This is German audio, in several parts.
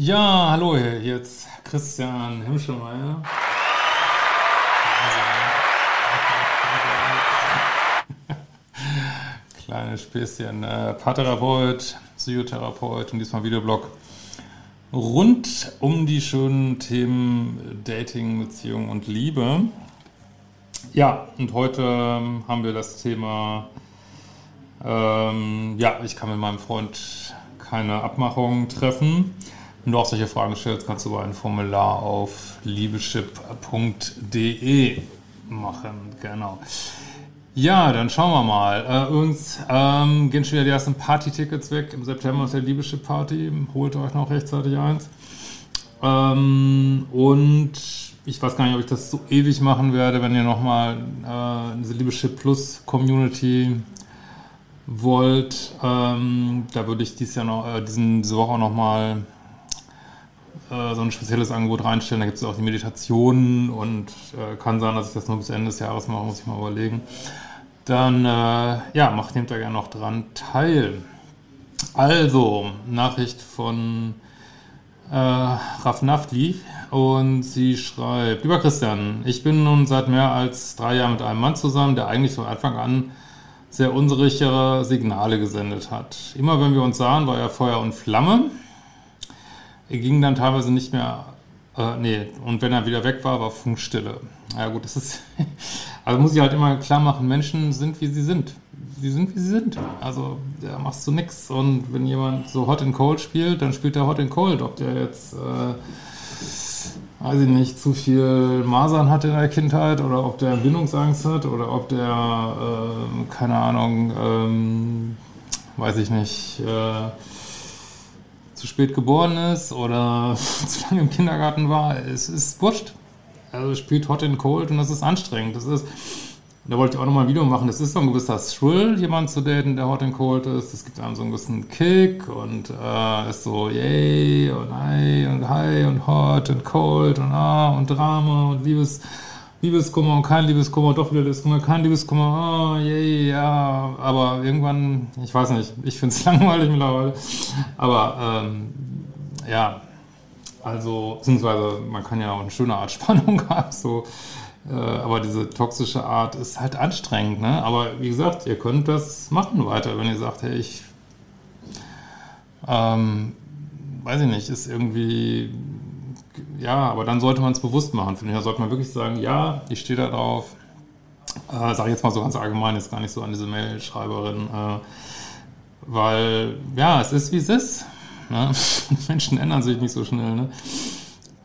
Ja, hallo, hier jetzt Christian Himschelmeier. Kleine Späßchen. Äh, Paartherapeut, Psychotherapeut und diesmal Videoblog rund um die schönen Themen Dating, Beziehung und Liebe. Ja, und heute ähm, haben wir das Thema, ähm, ja, ich kann mit meinem Freund keine Abmachung treffen. Wenn du auch solche Fragen stellst, kannst du ein Formular auf liebeschip.de machen. Genau. Ja, dann schauen wir mal. Äh, übrigens ähm, gehen schon wieder die ersten Party-Tickets weg. Im September ist der Liebeschip-Party. Holt euch noch rechtzeitig eins. Ähm, und ich weiß gar nicht, ob ich das so ewig machen werde, wenn ihr nochmal äh, diese Liebeschip Plus Community wollt. Ähm, da würde ich dieses Jahr noch, äh, diesen, diese Woche nochmal äh, so ein spezielles Angebot reinstellen. Da gibt es auch die Meditationen und äh, kann sein, dass ich das nur bis Ende des Jahres mache, muss ich mal überlegen. Dann, äh, ja, macht nehmt da gerne noch dran teil. Also, Nachricht von äh, Raf Naftli und sie schreibt, lieber Christian, ich bin nun seit mehr als drei Jahren mit einem Mann zusammen, der eigentlich von Anfang an sehr unsichere Signale gesendet hat. Immer wenn wir uns sahen, war er Feuer und Flamme. Er ging dann teilweise nicht mehr, äh, nee, und wenn er wieder weg war, war Funkstille. Ja gut, das ist, also muss ich halt immer klar machen, Menschen sind, wie sie sind. Sie sind, wie sie sind. Also da machst du nix. Und wenn jemand so Hot and Cold spielt, dann spielt er Hot and Cold. Ob der jetzt, äh, weiß ich nicht, zu viel Masern hat in der Kindheit oder ob der Bindungsangst hat oder ob der, äh, keine Ahnung, ähm, weiß ich nicht, äh, zu spät geboren ist oder zu lange im Kindergarten war, es ist wurscht. Also spielt Hot and Cold und das ist anstrengend. Das ist, da wollte ich auch nochmal ein Video machen. Das ist so ein gewisser Thrill, jemanden zu daten, der Hot and Cold ist. Das gibt einem so einen gewissen Kick und äh, ist so yay und hi und hi und hot und cold und ah und Drama und Liebes. Liebeskummer und kein Liebeskummer, doch wieder Liebeskummer, kein Liebeskummer, oh, yay, ja, aber irgendwann, ich weiß nicht, ich finde es langweilig mittlerweile, aber ähm, ja, also, beziehungsweise man kann ja auch eine schöne Art Spannung haben, so, äh, aber diese toxische Art ist halt anstrengend, ne? Aber wie gesagt, ihr könnt das machen weiter, wenn ihr sagt, hey, ich, ähm, weiß ich nicht, ist irgendwie ja, aber dann sollte man es bewusst machen. Finde ich, da sollte man wirklich sagen, ja, ich stehe da drauf. Äh, Sage jetzt mal so ganz allgemein, jetzt gar nicht so an diese Mail-Schreiberin. Äh, weil, ja, es ist wie es ist. Ne? Menschen ändern sich nicht so schnell. Ne?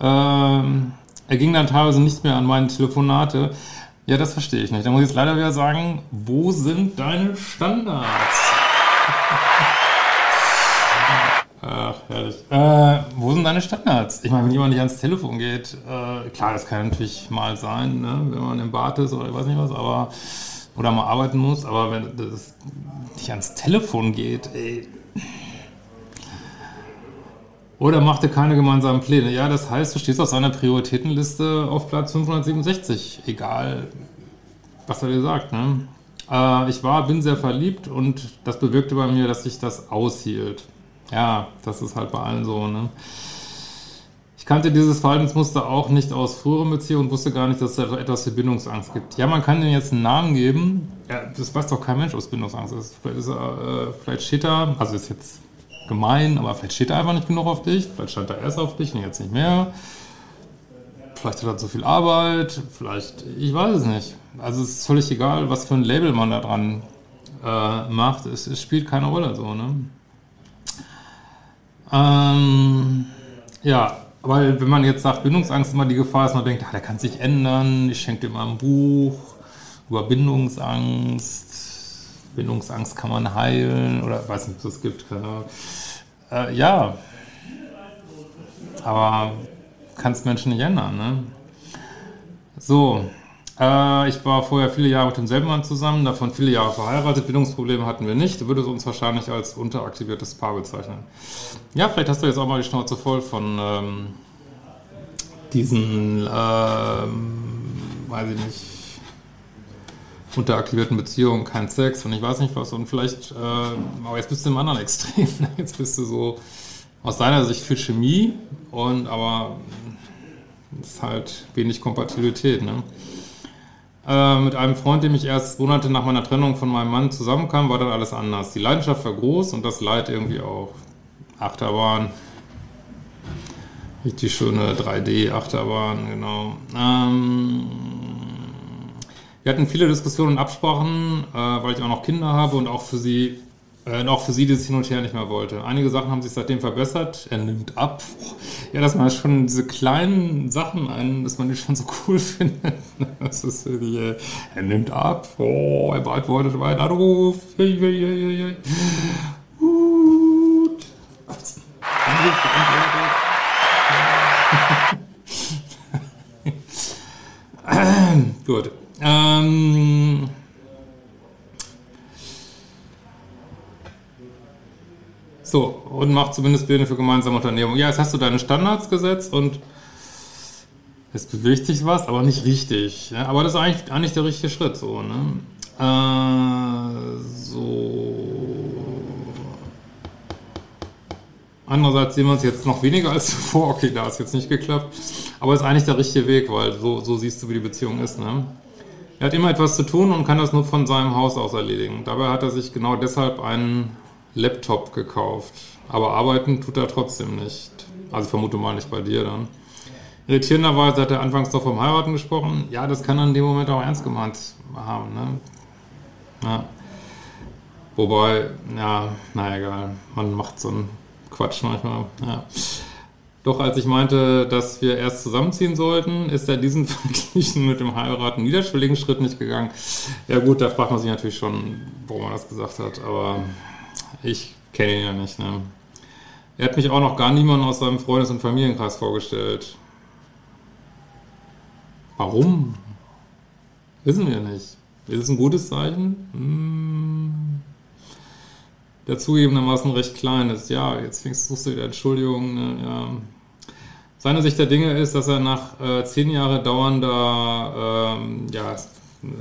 Ähm, er ging dann teilweise nicht mehr an meine Telefonate. Ja, das verstehe ich nicht. Da muss ich jetzt leider wieder sagen, wo sind deine Standards? Herrlich. Äh, wo sind deine Standards? Ich meine, wenn jemand nicht ans Telefon geht, äh, klar, das kann natürlich mal sein, ne? wenn man im Bad ist oder ich weiß nicht was, aber oder mal arbeiten muss, aber wenn das nicht ans Telefon geht, ey. Oder macht er keine gemeinsamen Pläne? Ja, das heißt, du stehst auf seiner Prioritätenliste auf Platz 567, egal was er dir sagt. Ne? Äh, ich war, bin sehr verliebt und das bewirkte bei mir, dass sich das aushielt. Ja, das ist halt bei allen so, ne? Ich kannte dieses Verhaltensmuster auch nicht aus früheren Beziehungen und wusste gar nicht, dass es etwas für Bindungsangst gibt. Ja, man kann denen jetzt einen Namen geben. Ja, das weiß doch kein Mensch, was Bindungsangst ist. Vielleicht, ist er, äh, vielleicht steht er, also ist jetzt gemein, aber vielleicht steht er einfach nicht genug auf dich. Vielleicht stand er erst auf dich und jetzt nicht mehr. Vielleicht hat er zu viel Arbeit. Vielleicht, ich weiß es nicht. Also es ist völlig egal, was für ein Label man da dran äh, macht. Es, es spielt keine Rolle so, ne? Ähm, ja, weil wenn man jetzt sagt, Bindungsangst immer die Gefahr ist, man denkt, ah, der kann sich ändern, ich schenke dir mal ein Buch über Bindungsangst, Bindungsangst kann man heilen oder weiß nicht, ob es gibt. Äh, ja, aber kannst Menschen nicht ändern, ne? So, äh, ich war vorher viele Jahre mit demselben Mann zusammen, davon viele Jahre verheiratet. Bildungsprobleme hatten wir nicht. Du würdest uns wahrscheinlich als unteraktiviertes Paar bezeichnen. Ja, vielleicht hast du jetzt auch mal die Schnauze voll von ähm, diesen, ähm, weiß ich nicht, unteraktivierten Beziehungen, kein Sex und ich weiß nicht was. Und vielleicht, äh, aber jetzt bist du im anderen Extrem. Jetzt bist du so, aus seiner Sicht viel Chemie und aber ist halt wenig Kompatibilität. Ne? Äh, mit einem Freund, dem ich erst Monate nach meiner Trennung von meinem Mann zusammenkam, war dann alles anders. Die Leidenschaft war groß und das Leid irgendwie auch. Achterbahn. Richtig schöne 3D-Achterbahn, genau. Ähm, wir hatten viele Diskussionen und Absprachen, äh, weil ich auch noch Kinder habe und auch für sie äh, auch für sie das hin und her nicht mehr wollte. Einige Sachen haben sich seitdem verbessert. Er nimmt ab. Ja, dass man schon diese kleinen Sachen ein, dass man die schon so cool findet. Das ist wirklich, äh, er nimmt ab. Oh, er beantwortet meinen Anruf. Gut. Anruf beantwortet. So, und macht zumindest Pläne für gemeinsame Unternehmungen. Ja, jetzt hast du deine Standards gesetzt und es bewegt sich was, aber nicht richtig. Ja? Aber das ist eigentlich, eigentlich der richtige Schritt. So, ne? Äh, so. Andererseits sehen wir uns jetzt noch weniger als zuvor. Okay, da ist jetzt nicht geklappt. Aber es ist eigentlich der richtige Weg, weil so, so siehst du, wie die Beziehung ist. Ne? Er hat immer etwas zu tun und kann das nur von seinem Haus aus erledigen. Dabei hat er sich genau deshalb einen Laptop gekauft. Aber arbeiten tut er trotzdem nicht. Also vermute mal nicht bei dir dann. Irritierenderweise hat er anfangs doch vom Heiraten gesprochen. Ja, das kann er in dem Moment auch ernst gemeint haben. Ne? Ja. Wobei, ja, naja, egal. Man macht so einen Quatsch manchmal. Ja. Doch als ich meinte, dass wir erst zusammenziehen sollten, ist er diesen verglichen mit dem Heiraten niederschwelligen Schritt nicht gegangen. Ja gut, da fragt man sich natürlich schon, warum er das gesagt hat. Aber ich kenne ihn ja nicht, ne? Er hat mich auch noch gar niemanden aus seinem Freundes- und Familienkreis vorgestellt. Warum? Wissen wir nicht. Ist es ein gutes Zeichen? Hm. Der zugegebenermaßen recht klein ist. Ja, jetzt fängst, suchst du wieder Entschuldigung. Ne? Ja. Seine Sicht der Dinge ist, dass er nach äh, zehn Jahren dauernder, ähm, ja,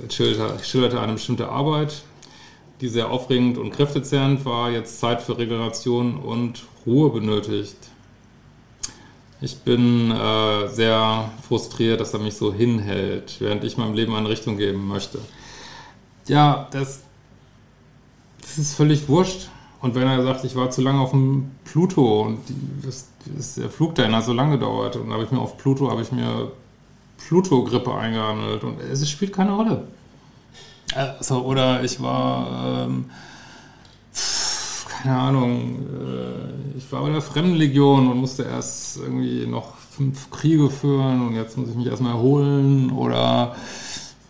schilderte, schilderte eine bestimmte Arbeit, die sehr aufregend und kräftezehrend war, jetzt Zeit für Regeneration und Ruhe benötigt. Ich bin äh, sehr frustriert, dass er mich so hinhält, während ich meinem Leben eine Richtung geben möchte. Ja, das, das ist völlig wurscht. Und wenn er sagt, ich war zu lange auf dem Pluto und die, das, das, der Flug dahin hat so lange gedauert und habe ich mir auf Pluto, habe ich mir Pluto-Grippe eingehandelt und es spielt keine Rolle. Also, oder ich war, ähm, keine Ahnung, äh, ich war bei der Fremdenlegion und musste erst irgendwie noch fünf Kriege führen und jetzt muss ich mich erstmal erholen oder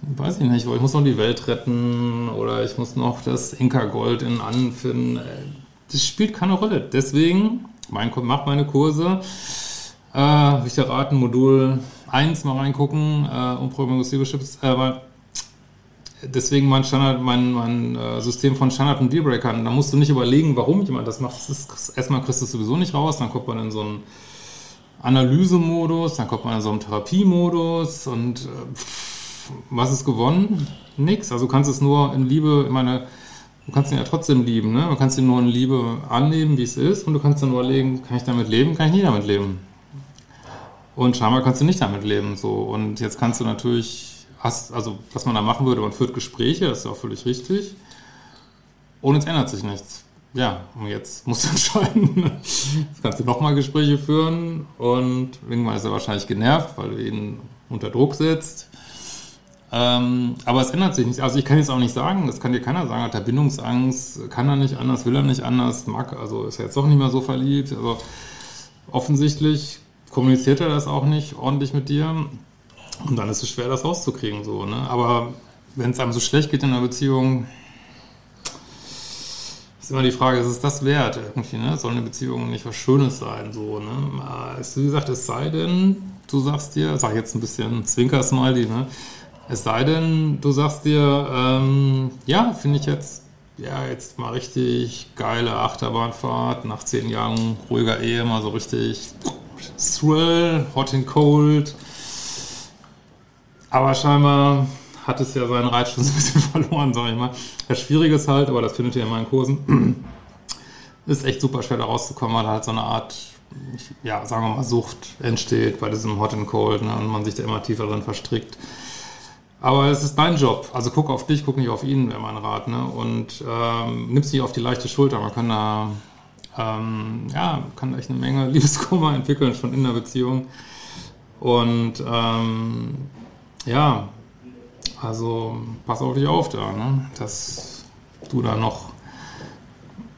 weiß ich nicht, ich muss noch die Welt retten oder ich muss noch das Inka-Gold in Annen finden. Äh, das spielt keine Rolle. Deswegen, mein, mach meine Kurse. Äh, ich dir raten, Modul 1 mal reingucken, äh, Umprogrammierungschips, äh, deswegen mein Standard, mein, mein äh, System von Standard und Dealbreakern. Da musst du nicht überlegen, warum jemand das macht. Das ist, erstmal kriegst du es sowieso nicht raus, dann kommt man in so einen Analysemodus, dann kommt man in so einen Therapiemodus und äh, was ist gewonnen? Nix. Also du kannst es nur in Liebe, ich meine, du kannst ihn ja trotzdem lieben, ne? Man kannst ihn nur in Liebe annehmen, wie es ist, und du kannst dann überlegen, kann ich damit leben, kann ich nie damit leben. Und scheinbar kannst du nicht damit leben, so. Und jetzt kannst du natürlich hast, also was man da machen würde, man führt Gespräche, das ist ja auch völlig richtig. Und es ändert sich nichts. Ja, und jetzt musst du entscheiden. Jetzt kannst du nochmal Gespräche führen und irgendwann ist er wahrscheinlich genervt, weil du ihn unter Druck setzt. Ähm, aber es ändert sich nicht. Also ich kann jetzt auch nicht sagen, das kann dir keiner sagen, hat er Bindungsangst, kann er nicht anders, will er nicht anders, mag, also ist er jetzt doch nicht mehr so verliebt. Also offensichtlich kommuniziert er das auch nicht ordentlich mit dir. Und dann ist es schwer, das rauszukriegen. So, ne? Aber wenn es einem so schlecht geht in einer Beziehung, ist immer die Frage, ist es das wert irgendwie, ne? Soll eine Beziehung nicht was Schönes sein, so, ne? Wie gesagt, es sei denn, du sagst dir, sag jetzt ein bisschen Zwinker-Smiley, ne? Es sei denn, du sagst dir, ähm, ja, finde ich jetzt, ja, jetzt mal richtig geile Achterbahnfahrt, nach zehn Jahren ruhiger Ehe, mal so richtig Thrill, Hot and Cold, aber scheinbar hat es ja seinen Reiz schon so ein bisschen verloren, sag ich mal. Das Schwierige ist halt, aber das findet ihr in meinen Kursen, ist echt super schwer da rauszukommen, weil halt so eine Art, ja, sagen wir mal, Sucht entsteht bei diesem Hot and Cold ne, und man sich da immer tiefer drin verstrickt. Aber es ist dein Job. Also guck auf dich, guck nicht auf ihn, wäre mein Rat. Ne? Und ähm, nimm's nicht auf die leichte Schulter. Man kann da, ähm, ja, kann echt eine Menge Liebeskummer entwickeln, schon in der Beziehung. Und ähm, ja, also pass auf dich auf da, ne? dass du da noch,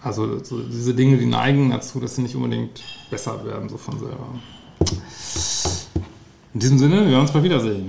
also so diese Dinge, die neigen dazu, dass sie nicht unbedingt besser werden, so von selber. In diesem Sinne, wir werden uns mal wiedersehen.